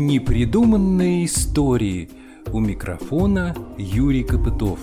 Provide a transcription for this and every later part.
Непридуманные истории. У микрофона Юрий Копытов.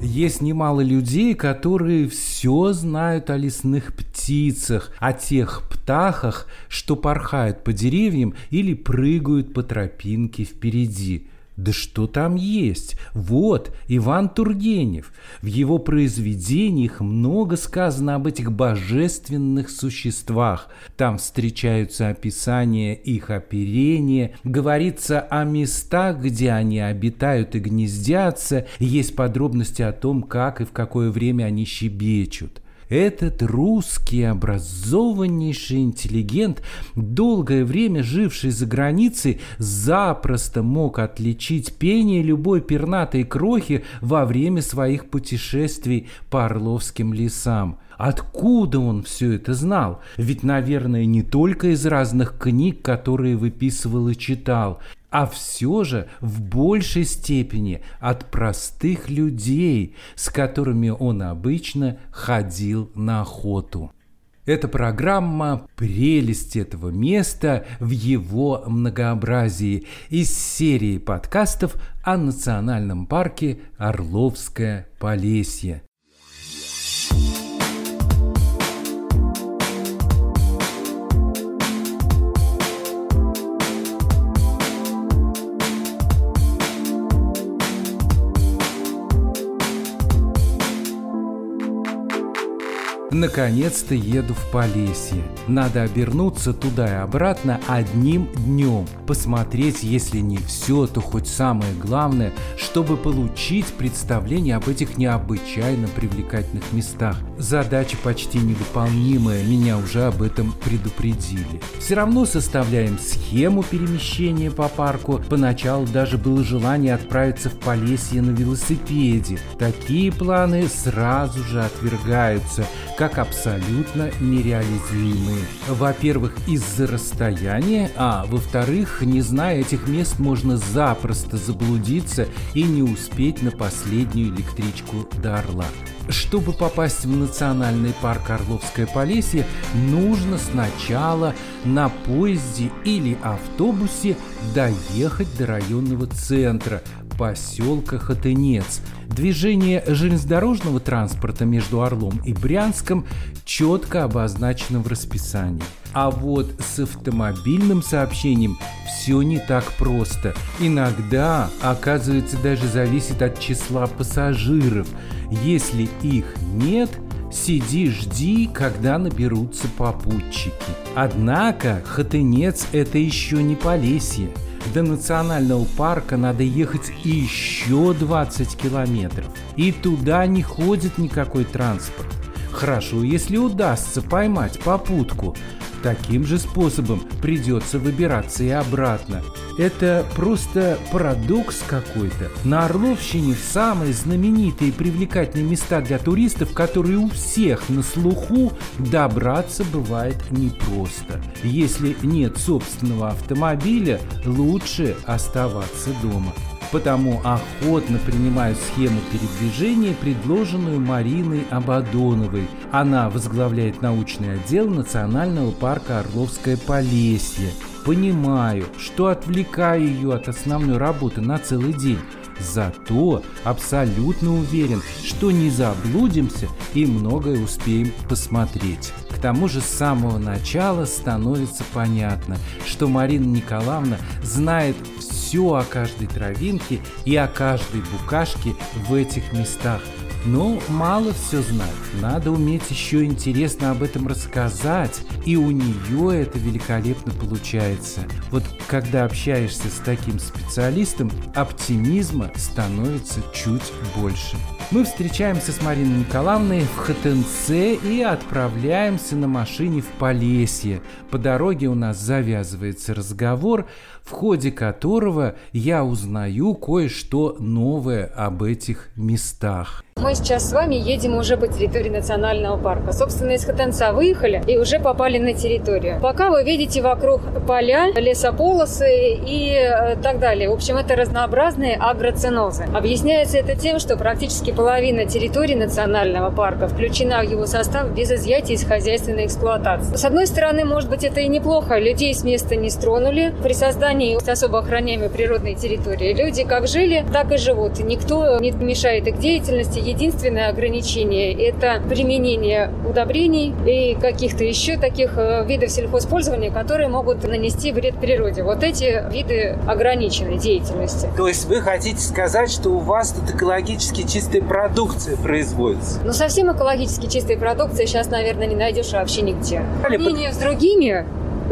Есть немало людей, которые все знают о лесных птицах, о тех птахах, что порхают по деревьям или прыгают по тропинке впереди – да что там есть? Вот, Иван Тургенев. В его произведениях много сказано об этих божественных существах. Там встречаются описания их оперения, говорится о местах, где они обитают и гнездятся, есть подробности о том, как и в какое время они щебечут. Этот русский образованнейший интеллигент, долгое время живший за границей, запросто мог отличить пение любой пернатой крохи во время своих путешествий по Орловским лесам. Откуда он все это знал? Ведь, наверное, не только из разных книг, которые выписывал и читал а все же в большей степени от простых людей, с которыми он обычно ходил на охоту. Эта программа «Прелесть этого места в его многообразии» из серии подкастов о национальном парке Орловское Полесье. Наконец-то еду в Полесье. Надо обернуться туда и обратно одним днем. Посмотреть, если не все, то хоть самое главное, чтобы получить представление об этих необычайно привлекательных местах. Задача почти невыполнимая, меня уже об этом предупредили. Все равно составляем схему перемещения по парку. Поначалу даже было желание отправиться в Полесье на велосипеде. Такие планы сразу же отвергаются, как абсолютно нереализуемые. Во-первых, из-за расстояния, а во-вторых, не зная этих мест, можно запросто заблудиться и не успеть на последнюю электричку до Орла. Чтобы попасть в национальный парк Орловское Полесье, нужно сначала на поезде или автобусе доехать до районного центра, поселка Хатынец. Движение железнодорожного транспорта между Орлом и Брянском четко обозначено в расписании. А вот с автомобильным сообщением все не так просто. Иногда, оказывается, даже зависит от числа пассажиров. Если их нет, сиди жди, когда наберутся попутчики. Однако Хатынец – это еще не Полесье. До национального парка надо ехать еще 20 километров. И туда не ходит никакой транспорт. Хорошо, если удастся поймать попутку. Таким же способом придется выбираться и обратно. Это просто парадокс какой-то. На Орловщине самые знаменитые и привлекательные места для туристов, которые у всех на слуху, добраться бывает непросто. Если нет собственного автомобиля, лучше оставаться дома потому охотно принимаю схему передвижения, предложенную Мариной Абадоновой. Она возглавляет научный отдел Национального парка Орловское Полесье. Понимаю, что отвлекаю ее от основной работы на целый день. Зато абсолютно уверен, что не заблудимся и многое успеем посмотреть. К тому же с самого начала становится понятно, что Марина Николаевна знает все о каждой травинке и о каждой букашке в этих местах. Но мало все знать, надо уметь еще интересно об этом рассказать, и у нее это великолепно получается. Вот когда общаешься с таким специалистом, оптимизма становится чуть больше. Мы встречаемся с Мариной Николаевной в ХТНЦ и отправляемся на машине в Полесье. По дороге у нас завязывается разговор, в ходе которого я узнаю кое-что новое об этих местах. Мы сейчас с вами едем уже по территории национального парка. Собственно, из Хотенца выехали и уже попали на территорию. Пока вы видите вокруг поля, лесополосы и э, так далее. В общем, это разнообразные агроценозы. Объясняется это тем, что практически половина территории национального парка включена в его состав без изъятия из хозяйственной эксплуатации. С одной стороны, может быть, это и неплохо. Людей с места не стронули. При создании особо охраняемой природной территории люди как жили, так и живут. Никто не мешает их деятельности единственное ограничение – это применение удобрений и каких-то еще таких э, видов сельхозпользования, которые могут нанести вред природе. Вот эти виды ограничены деятельности. То есть вы хотите сказать, что у вас тут экологически чистая продукция производится? Ну, совсем экологически чистой продукции сейчас, наверное, не найдешь вообще нигде. Сравнение с другими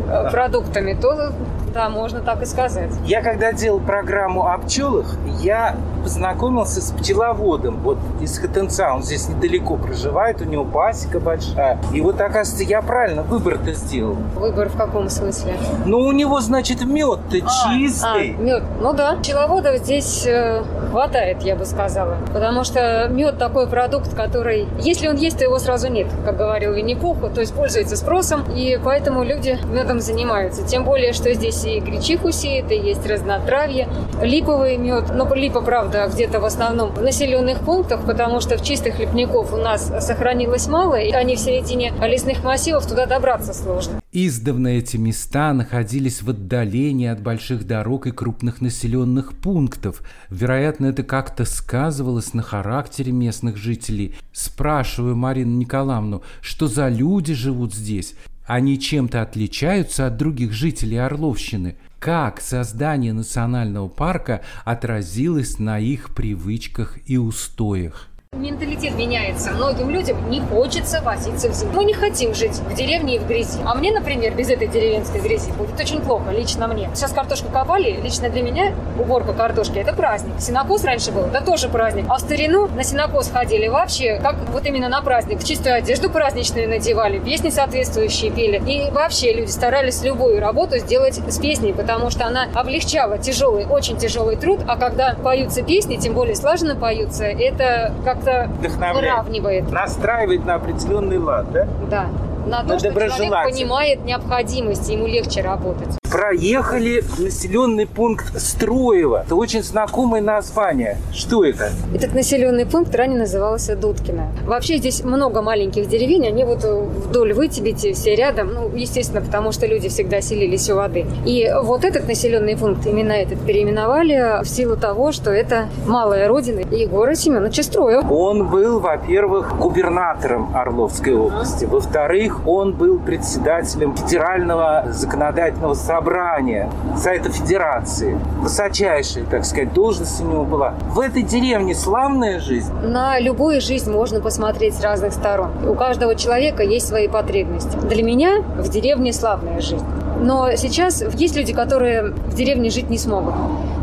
э, продуктами, то да, можно так и сказать. Я когда делал программу о пчелах, я познакомился с пчеловодом вот из Хотенца. Он здесь недалеко проживает, у него пасека большая. И вот, оказывается, я правильно выбор-то сделал. Выбор в каком смысле? Ну, у него, значит, мед-то а, чистый. А, мед. Ну да, пчеловодов здесь э, хватает, я бы сказала. Потому что мед такой продукт, который, если он есть, то его сразу нет, как говорил Винни-Пух, то есть пользуется спросом, и поэтому люди медом занимаются. Тем более, что здесь и гречиху сеет, и есть разнотравье, липовый мед. Но липа, правда, где-то в основном в населенных пунктах, потому что в чистых лепников у нас сохранилось мало, и они в середине лесных массивов, туда добраться сложно. Издавна эти места находились в отдалении от больших дорог и крупных населенных пунктов. Вероятно, это как-то сказывалось на характере местных жителей. Спрашиваю Марину Николаевну, что за люди живут здесь? Они чем-то отличаются от других жителей Орловщины? Как создание национального парка отразилось на их привычках и устоях? Менталитет меняется. Многим людям не хочется возиться в зиму. Мы не хотим жить в деревне и в грязи. А мне, например, без этой деревенской грязи будет очень плохо, лично мне. Сейчас картошку копали, лично для меня уборка картошки – это праздник. Синокос раньше был, это тоже праздник. А в старину на синокос ходили вообще, как вот именно на праздник. Чистую одежду праздничную надевали, песни соответствующие пели. И вообще люди старались любую работу сделать с песней, потому что она облегчала тяжелый, очень тяжелый труд. А когда поются песни, тем более слаженно поются, это как как-то выравнивает. Настраивает на определенный лад, да? Да. На то, что человек понимает необходимость, ему легче работать проехали населенный пункт Строево. Это очень знакомое название. Что это? Этот населенный пункт ранее назывался Дудкино. Вообще здесь много маленьких деревень, они вот вдоль Вытебите, все рядом, ну, естественно, потому что люди всегда селились у воды. И вот этот населенный пункт, именно этот переименовали в силу того, что это малая родина Егора Семеновича Строева. Он был, во-первых, губернатором Орловской области. Во-вторых, он был председателем федерального законодательного собрания собрания Совета Федерации. Высочайшая, так сказать, должность у него была. В этой деревне славная жизнь? На любую жизнь можно посмотреть с разных сторон. У каждого человека есть свои потребности. Для меня в деревне славная жизнь. Но сейчас есть люди, которые в деревне жить не смогут.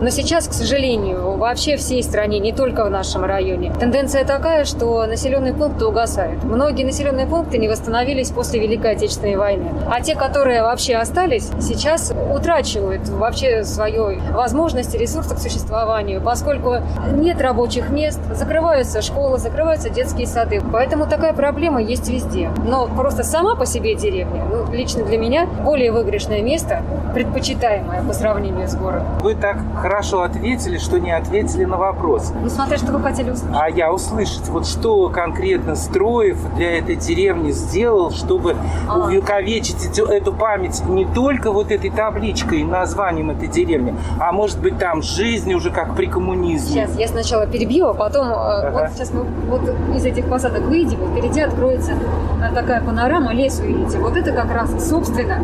Но сейчас, к сожалению, вообще всей стране, не только в нашем районе, тенденция такая, что населенные пункты угасают. Многие населенные пункты не восстановились после Великой Отечественной войны. А те, которые вообще остались, сейчас утрачивают вообще свою возможность и ресурсы к существованию, поскольку нет рабочих мест, закрываются школы, закрываются детские сады. Поэтому такая проблема есть везде. Но просто сама по себе деревня, ну, лично для меня, более выигрышное место, предпочитаемое по сравнению с городом. Вы так хорошо ответили, что не ответили на вопрос. Ну, смотря, что вы хотели услышать. А я услышать, вот что конкретно Строев для этой деревни сделал, чтобы а. увековечить эту, память не только вот этой табличкой и названием этой деревни, а может быть там жизнь уже как при коммунизме. Сейчас, я сначала перебью, а потом э, ага. вот сейчас мы вот из этих посадок выйдем, и впереди откроется э, такая панорама лесу, видите. Вот это как раз, собственно,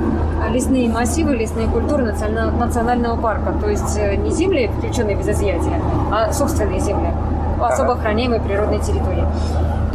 лесные массивы, лесные культуры национального парка. То есть э, не земли, включенные без изъятия, а собственные земли особо охраняемой природной территории.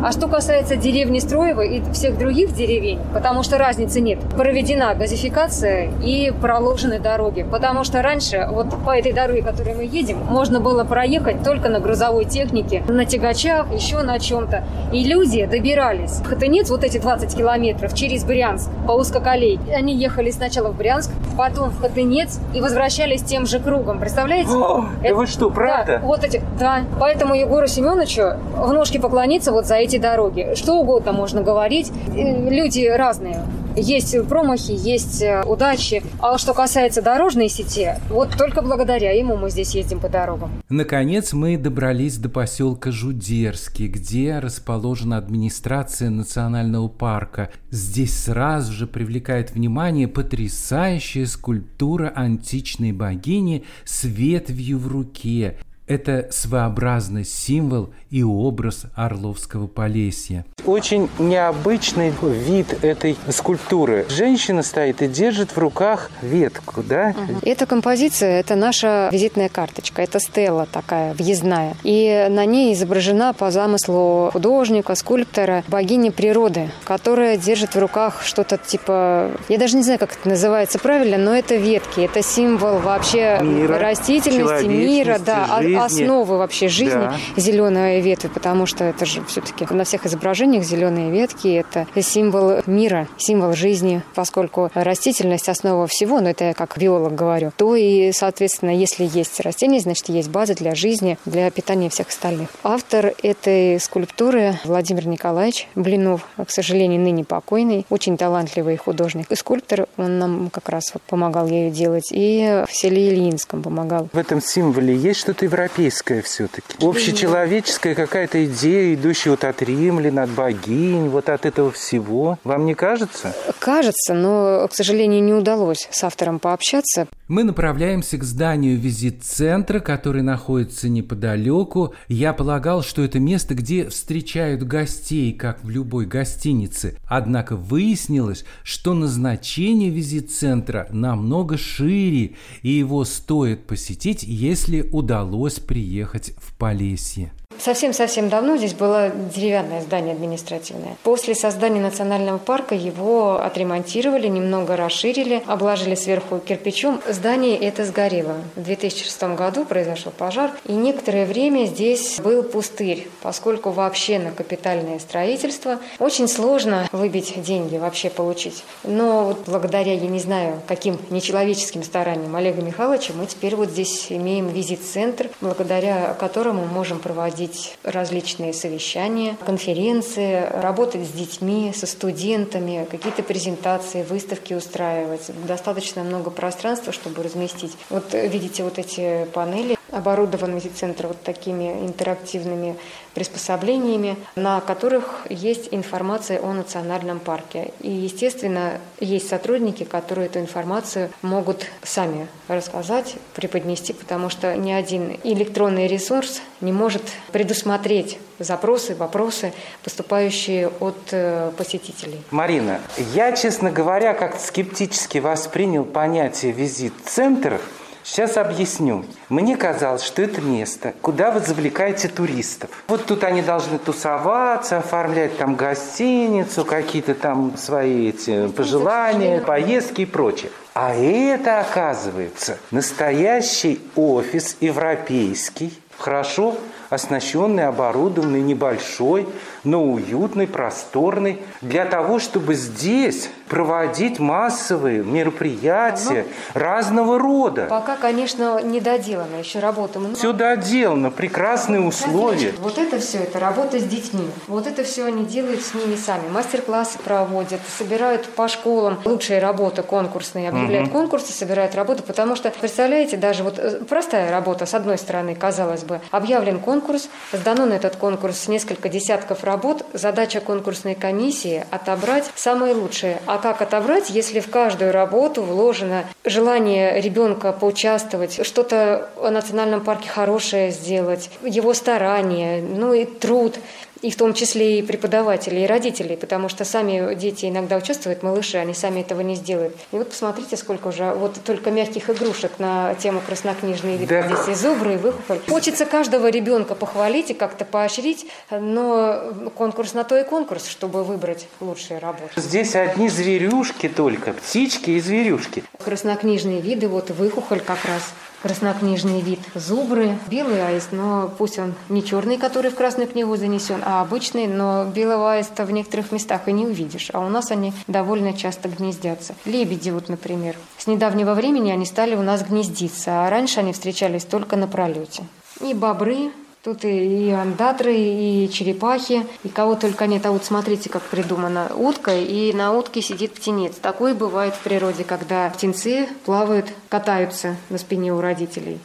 А что касается деревни Строева и всех других деревень, потому что разницы нет, проведена газификация и проложены дороги. Потому что раньше вот по этой дороге, которой мы едем, можно было проехать только на грузовой технике, на тягачах, еще на чем-то. И люди добирались Хатынец вот эти 20 километров через Брянск по узкоколей. Они ехали сначала в Брянск, потом в Хатынец и возвращались тем же кругом. Представляете? О, это, да вы что, правда? Да, вот эти, да. Поэтому Егору Семеновичу в ножки поклониться вот за эти дороги. Что угодно можно говорить. Люди разные. Есть промахи, есть э, удачи. А что касается дорожной сети, вот только благодаря ему мы здесь ездим по дорогам. Наконец мы добрались до поселка Жудерский, где расположена администрация национального парка. Здесь сразу же привлекает внимание потрясающая скульптура античной богини с ветвью в руке. Это своеобразный символ и образ Орловского Полесья. Очень необычный вид этой скульптуры. Женщина стоит и держит в руках ветку, да? Эта композиция – это наша визитная карточка. Это стела такая въездная. И на ней изображена по замыслу художника, скульптора, богини природы, которая держит в руках что-то типа... Я даже не знаю, как это называется правильно, но это ветки. Это символ вообще мира, растительности, мира, да, жизни жизни. основы вообще жизни да. зеленые ветви, потому что это же все-таки на всех изображениях зеленые ветки – это символ мира, символ жизни, поскольку растительность – основа всего, но это я как биолог говорю, то и, соответственно, если есть растения, значит, есть база для жизни, для питания всех остальных. Автор этой скульптуры Владимир Николаевич Блинов, к сожалению, ныне покойный, очень талантливый художник и скульптор, он нам как раз вот помогал ею делать, и в селе Ильинском помогал. В этом символе есть что-то европейское? Европейская все-таки. Общечеловеческая какая-то идея, идущая вот от римлян, от богинь, вот от этого всего. Вам не кажется? Кажется, но, к сожалению, не удалось с автором пообщаться. Мы направляемся к зданию визит-центра, который находится неподалеку. Я полагал, что это место, где встречают гостей, как в любой гостинице. Однако выяснилось, что назначение визит-центра намного шире, и его стоит посетить, если удалось приехать в Полесье. Совсем-совсем давно здесь было деревянное здание административное. После создания национального парка его отремонтировали, немного расширили, обложили сверху кирпичом. Здание это сгорело. В 2006 году произошел пожар, и некоторое время здесь был пустырь, поскольку вообще на капитальное строительство очень сложно выбить деньги, вообще получить. Но вот благодаря, я не знаю, каким нечеловеческим стараниям Олега Михайловича, мы теперь вот здесь имеем визит-центр, благодаря которому можем проводить проводить различные совещания, конференции, работать с детьми, со студентами, какие-то презентации, выставки устраивать. Достаточно много пространства, чтобы разместить. Вот видите вот эти панели, оборудован центр вот такими интерактивными приспособлениями, на которых есть информация о национальном парке. И, естественно, есть сотрудники, которые эту информацию могут сами рассказать, преподнести, потому что ни один электронный ресурс не может предусмотреть запросы, вопросы, поступающие от э, посетителей. Марина, я, честно говоря, как-то скептически воспринял понятие визит-центр – Сейчас объясню. Мне казалось, что это место, куда вы завлекаете туристов. Вот тут они должны тусоваться, оформлять там гостиницу, какие-то там свои эти пожелания, поездки и прочее. А это, оказывается, настоящий офис европейский, хорошо оснащенный, оборудованный, небольшой, но уютный, просторный, для того, чтобы здесь проводить массовые мероприятия Оно разного рода. Пока, конечно, не доделано, еще работа много. Все доделано, прекрасные условия. Вот это все, это работа с детьми. Вот это все они делают с ними сами. Мастер-классы проводят, собирают по школам лучшие работы конкурсные, объявляют угу. конкурсы, собирают работу, потому что, представляете, даже вот э, простая работа, с одной стороны, казалось бы, объявлен конкурс, сдано на этот конкурс несколько десятков работ, задача конкурсной комиссии – отобрать самые лучшие, а как отобрать, если в каждую работу вложено желание ребенка поучаствовать, что-то о национальном парке хорошее сделать, его старание, ну и труд. И в том числе и преподавателей, и родителей, потому что сами дети иногда участвуют, малыши, они сами этого не сделают. И вот посмотрите, сколько уже вот только мягких игрушек на тему краснокнижные виды. Да. Здесь и зубры, и выхухоль. Хочется каждого ребенка похвалить и как-то поощрить, но конкурс на то и конкурс, чтобы выбрать лучшие работы. Здесь одни зверюшки только, птички и зверюшки. Краснокнижные виды, вот выхухоль как раз краснокнижный вид зубры, белый аист, но пусть он не черный, который в Красную книгу занесен, а обычный, но белого аиста в некоторых местах и не увидишь, а у нас они довольно часто гнездятся. Лебеди вот, например. С недавнего времени они стали у нас гнездиться, а раньше они встречались только на пролете. И бобры, Тут и, андатры, и черепахи, и кого только нет. А вот смотрите, как придумано. Утка, и на утке сидит птенец. Такое бывает в природе, когда птенцы плавают, катаются на спине у родителей.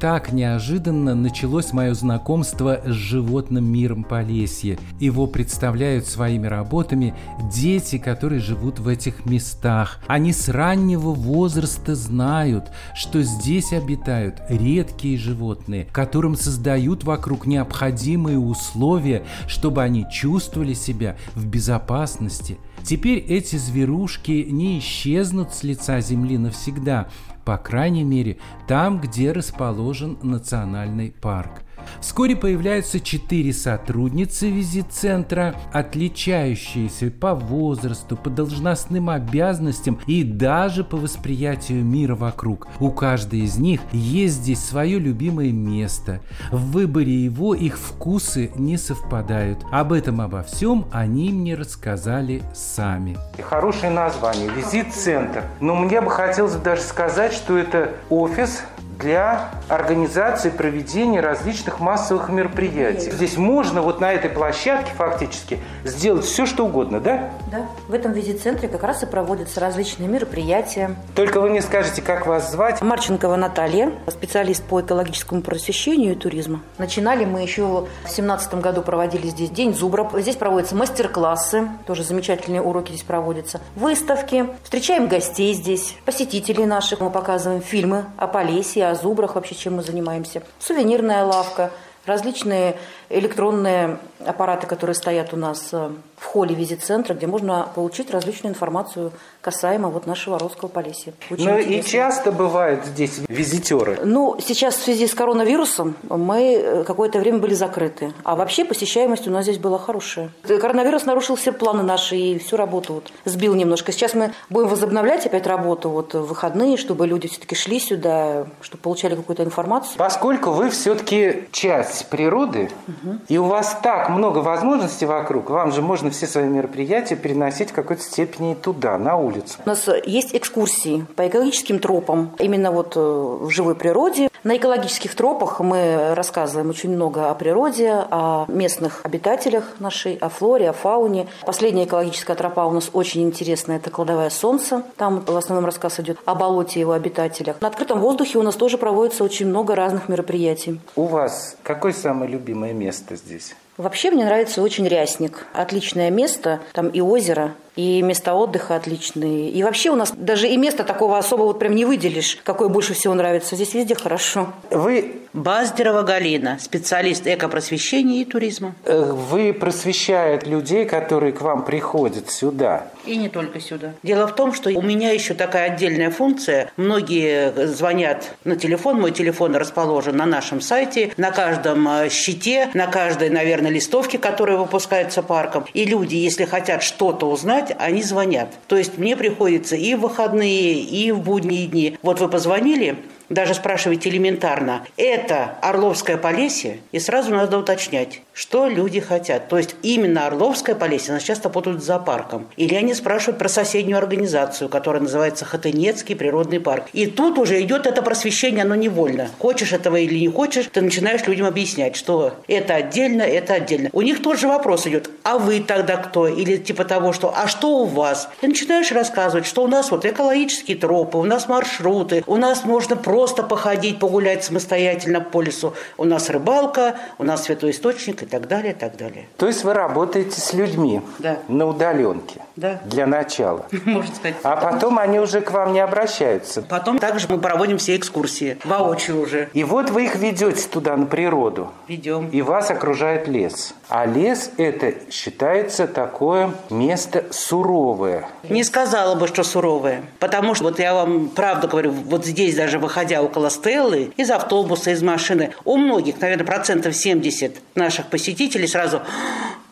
Так неожиданно началось мое знакомство с животным миром Полесья. Его представляют своими работами дети, которые живут в этих местах. Они с раннего возраста знают, что здесь обитают редкие животные, которым создают вокруг необходимые условия, чтобы они чувствовали себя в безопасности. Теперь эти зверушки не исчезнут с лица земли навсегда, по крайней мере, там, где расположен национальный парк. Вскоре появляются четыре сотрудницы визит-центра, отличающиеся по возрасту, по должностным обязанностям и даже по восприятию мира вокруг. У каждой из них есть здесь свое любимое место. В выборе его их вкусы не совпадают. Об этом обо всем они мне рассказали сами. Хорошее название – визит-центр. Но мне бы хотелось даже сказать, что это офис для организации проведения различных массовых мероприятий. Здесь можно вот на этой площадке фактически сделать все, что угодно, да? Да. В этом визит-центре как раз и проводятся различные мероприятия. Только вы мне скажете, как вас звать? Марченкова Наталья, специалист по экологическому просвещению и туризму. Начинали мы еще в семнадцатом году проводили здесь День зубра. Здесь проводятся мастер-классы, тоже замечательные уроки здесь проводятся. Выставки, встречаем гостей здесь, посетителей наших. Мы показываем фильмы о Полесье, о зубрах вообще, чем мы занимаемся. Сувенирная лавка, различные электронные аппараты, которые стоят у нас э, в холле визит-центра, где можно получить различную информацию касаемо вот нашего Родского Полесья. Очень ну и часто бывают здесь визитеры? Ну, сейчас в связи с коронавирусом мы э, какое-то время были закрыты. А вообще посещаемость у нас здесь была хорошая. Коронавирус нарушил все планы наши и всю работу вот сбил немножко. Сейчас мы будем возобновлять опять работу вот в выходные, чтобы люди все-таки шли сюда, чтобы получали какую-то информацию. Поскольку вы все-таки часть природы, угу. И у вас так много возможностей вокруг, вам же можно все свои мероприятия переносить в какой-то степени туда, на улицу. У нас есть экскурсии по экологическим тропам, именно вот э, в живой природе. На экологических тропах мы рассказываем очень много о природе, о местных обитателях нашей, о флоре, о фауне. Последняя экологическая тропа у нас очень интересная, это «Кладовое солнце». Там в основном рассказ идет о болоте и его обитателях. На открытом воздухе у нас тоже проводится очень много разных мероприятий. У вас какое самое любимое место здесь? Вообще мне нравится очень Рясник. Отличное место, там и озеро, и места отдыха отличные. И вообще у нас даже и место такого особо вот прям не выделишь, какое больше всего нравится. Здесь везде хорошо. Вы... Баздерова Галина, специалист экопросвещения и туризма. Э, вы просвещаете людей, которые к вам приходят сюда. И не только сюда. Дело в том, что у меня еще такая отдельная функция. Многие звонят на телефон, мой телефон расположен на нашем сайте, на каждом э, щите, на каждой, наверное, листовке, которая выпускается парком. И люди, если хотят что-то узнать, они звонят. То есть мне приходится и в выходные, и в будние дни. Вот вы позвонили, даже спрашивать элементарно, это Орловское Полесье, и сразу надо уточнять, что люди хотят. То есть именно Орловское Полесье нас часто путают с зоопарком. Или они спрашивают про соседнюю организацию, которая называется Хатынецкий природный парк. И тут уже идет это просвещение, оно невольно. Хочешь этого или не хочешь, ты начинаешь людям объяснять, что это отдельно, это отдельно. У них тот же вопрос идет, а вы тогда кто? Или типа того, что, а что у вас? И начинаешь рассказывать, что у нас вот экологические тропы, у нас маршруты, у нас можно просто походить, погулять самостоятельно по лесу, у нас рыбалка, у нас святой источник так далее, и так далее. То есть вы работаете с людьми да. на удаленке? Да. Для начала? Можно сказать. А потом они уже к вам не обращаются? Потом также мы проводим все экскурсии, воочию уже. И вот вы их ведете туда, на природу. Ведем. И вас окружает лес. А лес это считается такое место суровое. Не сказала бы, что суровое. Потому что, вот я вам правду говорю, вот здесь даже выходя около Стеллы, из автобуса, из машины, у многих, наверное, процентов 70 наших посетителей сразу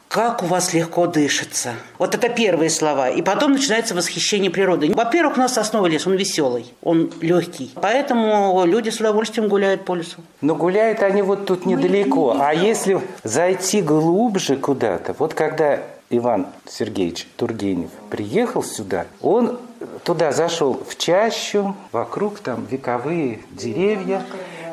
как у вас легко дышится. Вот это первые слова. И потом начинается восхищение природой. Во-первых, у нас сосновый лес, он веселый, он легкий. Поэтому люди с удовольствием гуляют по лесу. Но гуляют они вот тут недалеко. А если зайти глубже куда-то, вот когда Иван Сергеевич Тургенев приехал сюда, он туда зашел в чащу, вокруг там вековые деревья,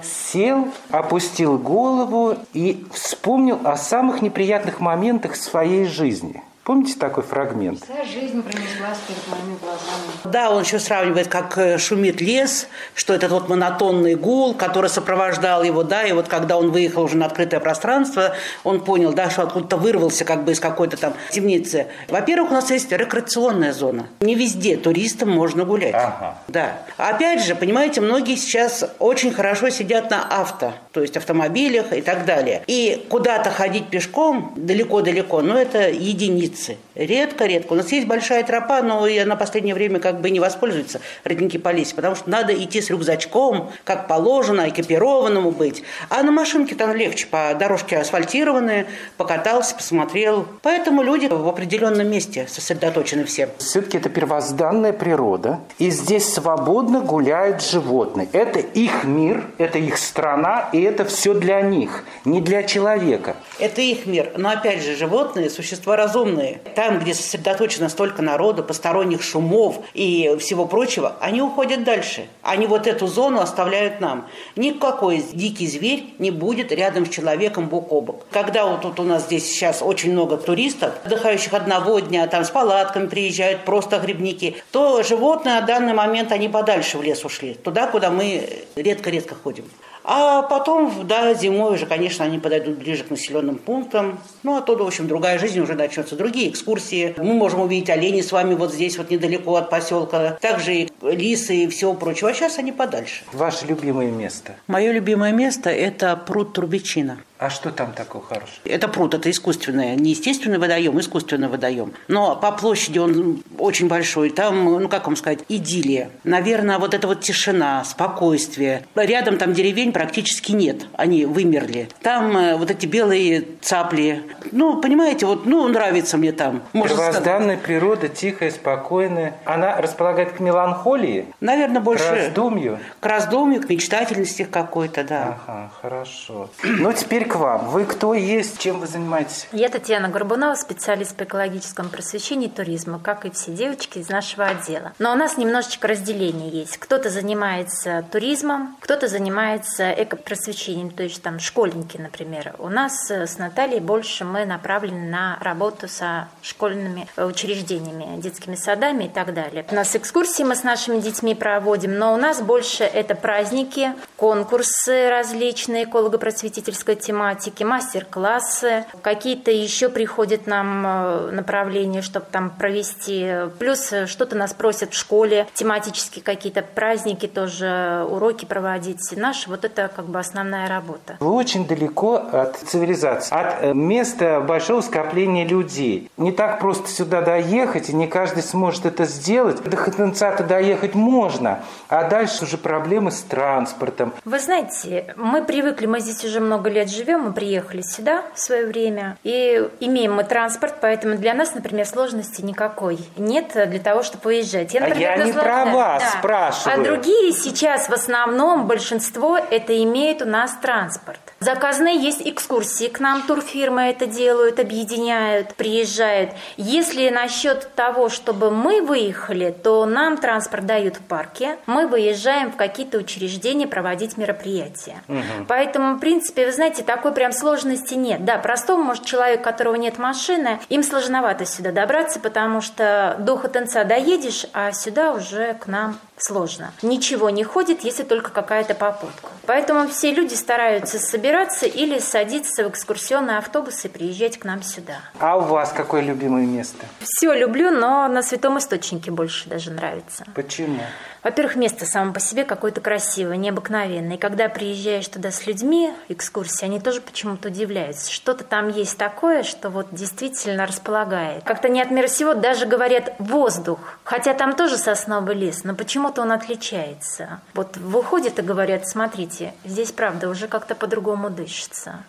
сел, опустил голову и вспомнил о самых неприятных моментах своей жизни – Помните такой фрагмент? Вся жизнь пронеслась перед моими глазами. Да, он еще сравнивает, как э, шумит лес, что это вот монотонный гул, который сопровождал его, да, и вот когда он выехал уже на открытое пространство, он понял, да, что откуда-то вырвался как бы из какой-то там темницы. Во-первых, у нас есть рекреационная зона. Не везде туристам можно гулять. Ага. Да. Опять же, понимаете, многие сейчас очень хорошо сидят на авто, то есть автомобилях и так далее. И куда-то ходить пешком далеко-далеко, но это единицы птицы. Редко-редко. У нас есть большая тропа, но и на последнее время как бы не воспользуется родники по лесе, потому что надо идти с рюкзачком, как положено, экипированному быть. А на машинке там легче, по дорожке асфальтированные, покатался, посмотрел. Поэтому люди в определенном месте сосредоточены все. Все-таки это первозданная природа, и здесь свободно гуляют животные. Это их мир, это их страна, и это все для них, не для человека. Это их мир. Но опять же, животные – существа разумные зоны, там, где сосредоточено столько народа, посторонних шумов и всего прочего, они уходят дальше. Они вот эту зону оставляют нам. Никакой дикий зверь не будет рядом с человеком бок о бок. Когда вот тут у нас здесь сейчас очень много туристов, отдыхающих одного дня, там с палатками приезжают, просто грибники, то животные на данный момент, они подальше в лес ушли, туда, куда мы редко-редко ходим. А потом, да, зимой уже, конечно, они подойдут ближе к населенным пунктам. Ну, оттуда, в общем, другая жизнь уже начнется, другие экскурсии. Мы можем увидеть оленей с вами вот здесь, вот недалеко от поселка. Также и лисы и всего прочего. А сейчас они подальше. Ваше любимое место? Мое любимое место – это пруд Турбичина. А что там такого хорошего? Это пруд, это искусственное, не естественный водоем, искусственный водоем. Но по площади он очень большой. Там, ну как вам сказать, идиллия. Наверное, вот эта вот тишина, спокойствие. Рядом там деревень практически нет, они вымерли. Там э, вот эти белые цапли. Ну, понимаете, вот, ну, нравится мне там. Первозданная природа, тихая, спокойная. Она располагает к меланхолии? Наверное, больше... К раздумью? К раздумью, к мечтательности какой-то, да. Ага, хорошо. Ну, теперь к вам. Вы кто есть, чем вы занимаетесь? Я Татьяна Горбунова, специалист по экологическому просвещению и туризму, как и все девочки из нашего отдела. Но у нас немножечко разделение есть. Кто-то занимается туризмом, кто-то занимается экопросвещением, то есть там школьники, например. У нас с Натальей больше мы направлены на работу со школьными учреждениями, детскими садами и так далее. У нас экскурсии мы с нашими детьми проводим, но у нас больше это праздники, конкурсы различные, эколого-просветительской тематики, тематики, мастер-классы, какие-то еще приходят нам э, направления, чтобы там провести. Плюс э, что-то нас просят в школе, тематические какие-то праздники тоже, уроки проводить. Наши вот это как бы основная работа. Вы очень далеко от цивилизации, от э, места большого скопления людей. Не так просто сюда доехать, и не каждый сможет это сделать. До Хатенца-то проехать можно, а дальше уже проблемы с транспортом. Вы знаете, мы привыкли, мы здесь уже много лет живем, мы приехали сюда в свое время, и имеем мы транспорт, поэтому для нас, например, сложности никакой нет для того, чтобы выезжать. Я, например, а я не про вас да. спрашиваю. А другие сейчас в основном, большинство, это имеют у нас транспорт. Заказные есть экскурсии к нам, турфирмы это делают, объединяют, приезжают. Если насчет того, чтобы мы выехали, то нам транспорт дают в парке, мы выезжаем в какие-то учреждения проводить мероприятия. Угу. Поэтому, в принципе, вы знаете, такой прям сложности нет. Да, простому, может, человек, у которого нет машины, им сложновато сюда добраться, потому что до Хотенца доедешь, а сюда уже к нам сложно. Ничего не ходит, если только какая-то попутка. Поэтому все люди стараются собираться или садиться в экскурсионный автобус и приезжать к нам сюда. А у вас какое любимое место? Все люблю, но на Святом Источнике больше даже нравится. Почему? Во-первых, место само по себе какое-то красивое, необыкновенное. И когда приезжаешь туда с людьми, экскурсии, они тоже почему-то удивляются. Что-то там есть такое, что вот действительно располагает. Как-то не от мира сего, даже говорят воздух. Хотя там тоже сосновый лес, но почему-то он отличается. Вот выходят и говорят, смотрите, здесь правда уже как-то по-другому дышится.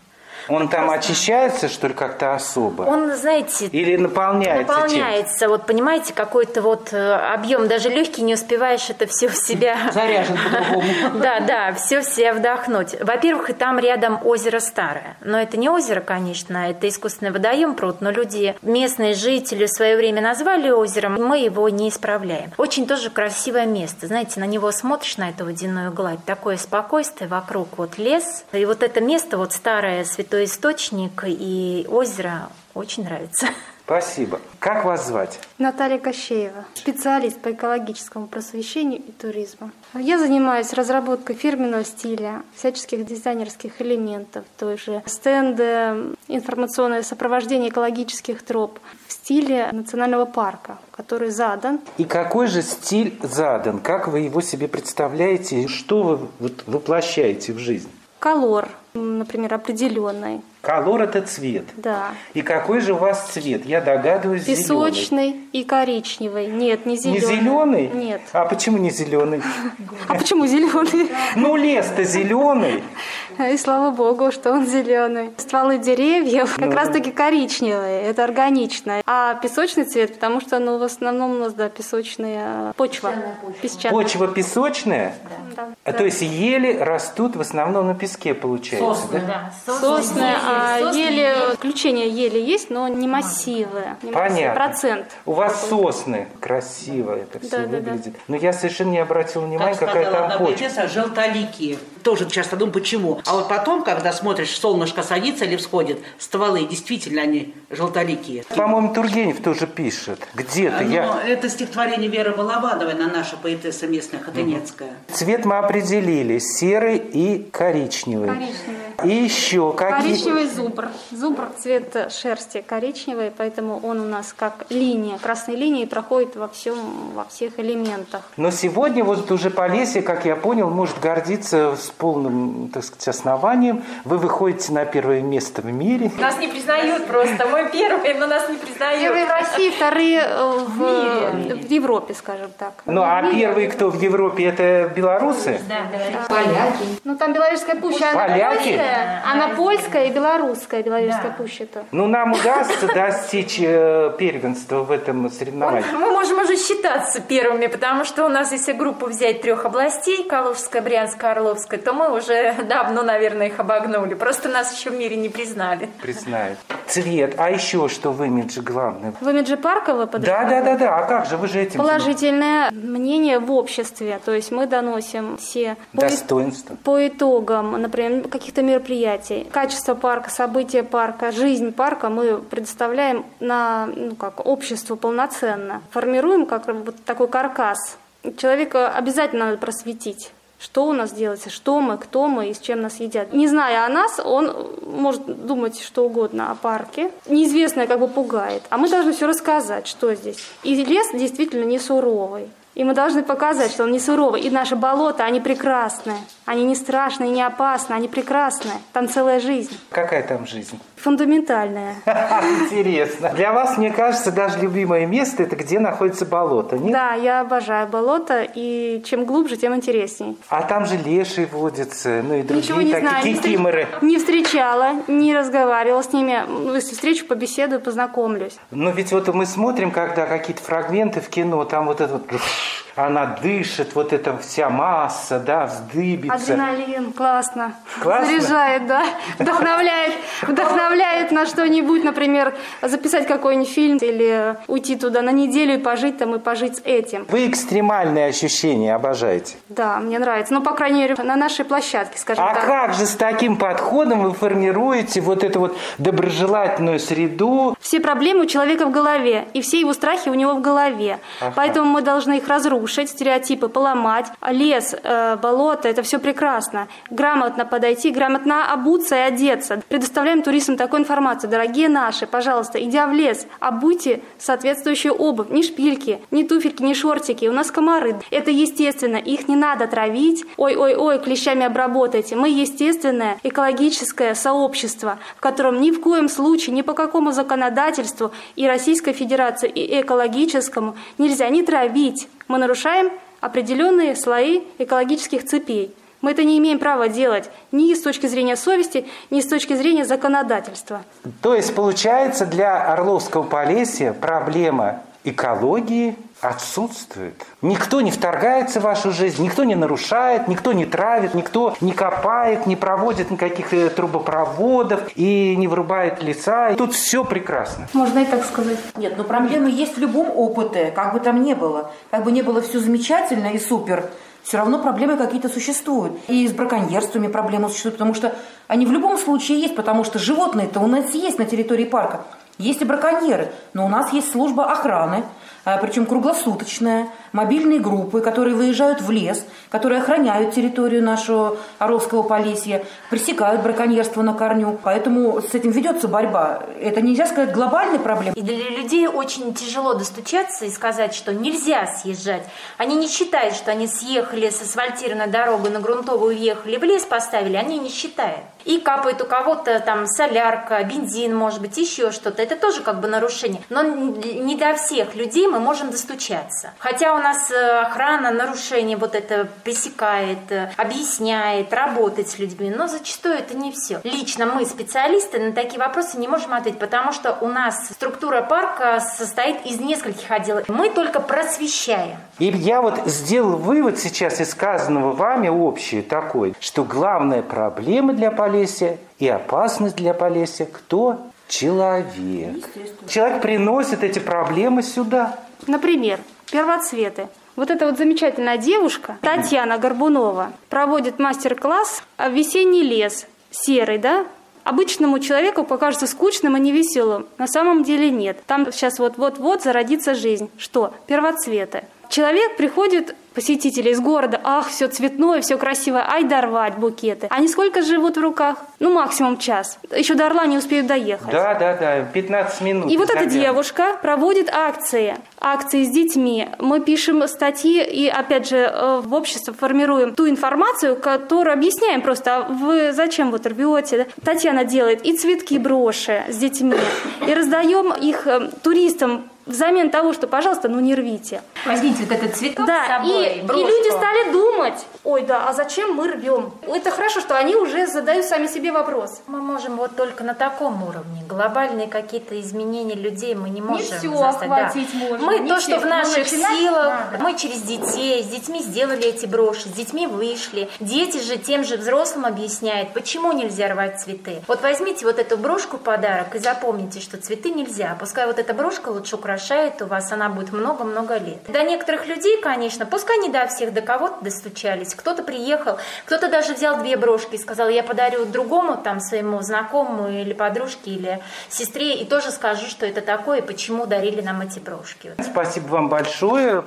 Он там очищается, что ли, как-то особо? Он, знаете... Или наполняется Наполняется. Чем? Вот, понимаете, какой-то вот э, объем. Даже легкий не успеваешь это все в себя... Заряжен по-другому. Да, да, все в себя вдохнуть. Во-первых, и там рядом озеро старое. Но это не озеро, конечно, это искусственный водоем пруд, но люди, местные жители в свое время назвали озером, мы его не исправляем. Очень тоже красивое место. Знаете, на него смотришь, на эту водяную гладь, такое спокойствие, вокруг вот лес. И вот это место, вот старое святое что источник и озеро очень нравится. Спасибо. Как вас звать? Наталья Кощеева, специалист по экологическому просвещению и туризму. Я занимаюсь разработкой фирменного стиля, всяческих дизайнерских элементов, той же стенды, информационное сопровождение экологических троп в стиле национального парка, который задан. И какой же стиль задан? Как вы его себе представляете? Что вы воплощаете в жизнь? Колор, например, определенный. Колор это цвет. Да. И какой же у вас цвет? Я догадываюсь, Песочный зеленый. и коричневый. Нет, не зеленый. Не зеленый? Нет. А почему не зеленый? А почему зеленый? Ну, лес-то зеленый. И слава богу, что он зеленый. Стволы деревьев как ну. раз таки коричневые, это органично. А песочный цвет, потому что ну, в основном у нас, да, песочная почва. Песчаная. Почва песочная? Да. А, то есть ели растут в основном на песке, получается? Сосны, да. да. Сосны, а ели, включение ели есть, но не массивы. Не Понятно. Процент. У вас сосны красиво это все да, выглядит. Да, да. Но я совершенно не обратил внимания, как какая там почва. желтоликие. Тоже часто думаю, почему. А вот потом, когда смотришь, солнышко садится или всходит, стволы, действительно они желтоликие. По-моему, Тургенев тоже пишет. Где-то я... Это стихотворение Веры Балабановой на наша поэтесса местная Хотынецкая. Цвет мы определили. Серый и коричневый. Коричневый. И еще какие... Коричневый зубр. Зубр цвет шерсти коричневый, поэтому он у нас как линия, красной линии проходит во всем, во всех элементах. Но сегодня вот уже Полесье, как я понял, может гордиться с полным, так сказать, основанием. Вы выходите на первое место в мире. Нас не признают просто. Мы первые, но нас не признают. Первые в России, вторые в, мире. в Европе, скажем так. Ну, а первые, кто в Европе, это белорусы? Да, да. Поляки. Ну, там Белорусская пуща. Поляки? Она польская и белорусская, белорусская да. пуща-то. Ну, нам удастся достичь э, первенства в этом соревновании. Мы можем уже считаться первыми, потому что у нас, если группу взять трех областей, Калужская, Брянская, Орловская, то мы уже давно, наверное, их обогнули. Просто нас еще в мире не признали. Признают. Цвет. А еще что в имидже главное? В имидже парка вы Да, да, да, да. А как же? Вы же этим Положительное мнение в обществе. То есть мы доносим все достоинства по, по итогам, например, каких-то мероприятий мероприятий. Качество парка, события парка, жизнь парка мы предоставляем на ну, как, обществу полноценно. Формируем как вот такой каркас. Человека обязательно надо просветить что у нас делается, что мы, кто мы и с чем нас едят. Не зная о нас, он может думать что угодно о парке. Неизвестное как бы пугает. А мы должны все рассказать, что здесь. И лес действительно не суровый. И мы должны показать, что он не суровый. И наши болота, они прекрасные. Они не страшные, не опасны, они прекрасные. Там целая жизнь. Какая там жизнь? Фундаментальная. Интересно. Для вас, мне кажется, даже любимое место – это где находится болото, нет? Да, я обожаю болото, и чем глубже, тем интереснее. А там же леший водится, ну и другие Ничего не такие знаю, не, встреч- кикиморы. не встречала, не разговаривала с ними. Ну, Если встречу, побеседую, познакомлюсь. Но ведь вот мы смотрим, когда какие-то фрагменты в кино, там вот это вот, она дышит, вот эта вся масса, да, вздыбится. Адреналин, классно. Классно? Заряжает, да. Вдохновляет, вдохновляет на что-нибудь, например, записать какой-нибудь фильм или уйти туда на неделю и пожить там, и пожить с этим. Вы экстремальные ощущения обожаете. Да, мне нравится. Ну, по крайней мере, на нашей площадке, скажем А так. как же с таким подходом вы формируете вот эту вот доброжелательную среду? Все проблемы у человека в голове, и все его страхи у него в голове. Поэтому мы должны их разрушить, стереотипы поломать. Лес, э, болото, это все прекрасно. Грамотно подойти, грамотно обуться и одеться. Предоставляем туристам такую информацию. Дорогие наши, пожалуйста, идя в лес, обуйте соответствующую обувь. Ни шпильки, ни туфельки, ни шортики. У нас комары. Это естественно, их не надо травить. Ой-ой-ой, клещами обработайте. Мы естественное экологическое сообщество, в котором ни в коем случае, ни по какому законодательству и Российской Федерации, и экологическому нельзя не травить. Мы нарушаем определенные слои экологических цепей. Мы это не имеем права делать ни с точки зрения совести, ни с точки зрения законодательства. То есть, получается, для Орловского Полесья проблема экологии отсутствует. Никто не вторгается в вашу жизнь, никто не нарушает, никто не травит, никто не копает, не проводит никаких э, трубопроводов и не вырубает леса. Тут все прекрасно. Можно и так сказать. Нет, но проблемы есть в любом опыте, как бы там ни было. Как бы не было все замечательно и супер, все равно проблемы какие-то существуют. И с браконьерствами проблемы существуют, потому что они в любом случае есть, потому что животные-то у нас есть на территории парка. Есть и браконьеры, но у нас есть служба охраны, причем круглосуточная, мобильные группы, которые выезжают в лес, которые охраняют территорию нашего Орловского Полесья, пресекают браконьерство на корню. Поэтому с этим ведется борьба. Это нельзя сказать глобальной проблемой. И для людей очень тяжело достучаться и сказать, что нельзя съезжать. Они не считают, что они съехали с асфальтированной дорогы на грунтовую, уехали в лес, поставили. Они не считают. И капает у кого-то там солярка, бензин, может быть, еще что-то. Это тоже как бы нарушение. Но не до всех людей мы можем достучаться. Хотя у нас э, охрана нарушение вот это пресекает, э, объясняет, работает с людьми, но зачастую это не все. Лично мы, специалисты, на такие вопросы не можем ответить, потому что у нас структура парка состоит из нескольких отделов. Мы только просвещаем. И я вот сделал вывод сейчас из сказанного вами общий такой, что главная проблема для Полесья и опасность для Полесья кто? Человек. Человек приносит эти проблемы сюда. Например, первоцветы. Вот эта вот замечательная девушка, Татьяна Горбунова, проводит мастер-класс «Весенний лес». Серый, да? Обычному человеку покажется скучным и невеселым. На самом деле нет. Там сейчас вот-вот-вот зародится жизнь. Что? Первоцветы. Человек приходит, посетители из города, ах, все цветное, все красивое, ай, дорвать букеты. Они сколько живут в руках? Ну, максимум час. Еще до Орла не успеют доехать. Да, да, да, 15 минут. И вот эта девушка проводит акции. Акции с детьми. Мы пишем статьи и, опять же, э, в обществе формируем ту информацию, которую объясняем просто, а вы зачем вот рвете? да? Татьяна делает и цветки, броши с детьми, и раздаем их э, туристам взамен того, что, пожалуйста, ну не рвите. Возьмите вот этот цветок с Да, и, люди стали думать, ой, да, а зачем мы рвем? Это хорошо, что они уже задают сами себе вопрос. Мы можем вот только на таком уровне. Глобальные какие-то изменения людей мы не можем всё заставить. охватить можем, Мы не то, что в наших силах, надо. мы через детей, с детьми сделали эти броши, с детьми вышли. Дети же тем же взрослым объясняют, почему нельзя рвать цветы. Вот возьмите вот эту брошку подарок и запомните, что цветы нельзя. Пускай вот эта брошка лучше украшает у вас, она будет много-много лет. До некоторых людей, конечно, пускай не до всех, до кого-то достучались. Кто-то приехал, кто-то даже взял две брошки и сказал, я подарю другому там своему знакомому или подружке или сестре и тоже скажу, что это такое и почему дарили нам эти брошки. Спасибо вам большое.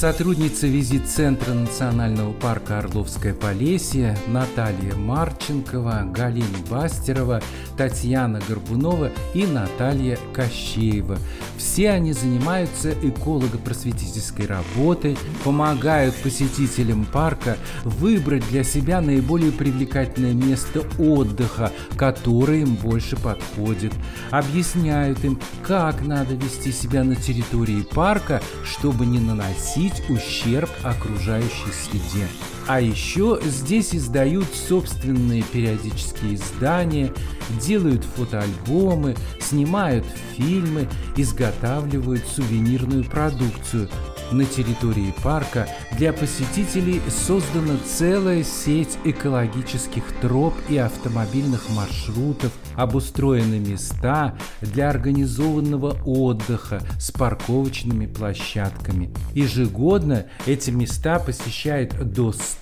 Сотрудница визит-центра Национального парка Орловское Полесье Наталья Марченкова, Галина Бастерова, Татьяна Горбунова и Наталья Кощеева. Все они занимаются эколого-просветительской работой, помогают посетителям парка выбрать для себя наиболее привлекательное место отдыха, которое им больше подходит, объясняют им, как надо вести себя на территории парка, чтобы не наносить ущерб окружающей среде. А еще здесь издают собственные периодические издания, делают фотоальбомы, снимают фильмы, изготавливают сувенирную продукцию – на территории парка для посетителей создана целая сеть экологических троп и автомобильных маршрутов, обустроены места для организованного отдыха с парковочными площадками. Ежегодно эти места посещает до 100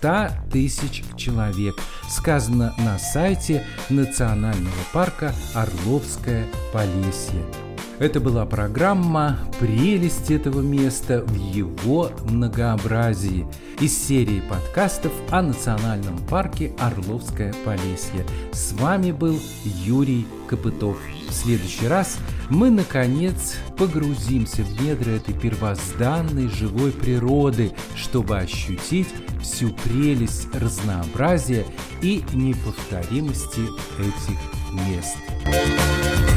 тысяч человек, сказано на сайте Национального парка Орловское Полесье. Это была программа «Прелесть этого места в его многообразии» из серии подкастов о национальном парке Орловское Полесье. С вами был Юрий Копытов. В следующий раз мы, наконец, погрузимся в недра этой первозданной живой природы, чтобы ощутить всю прелесть разнообразия и неповторимости этих мест.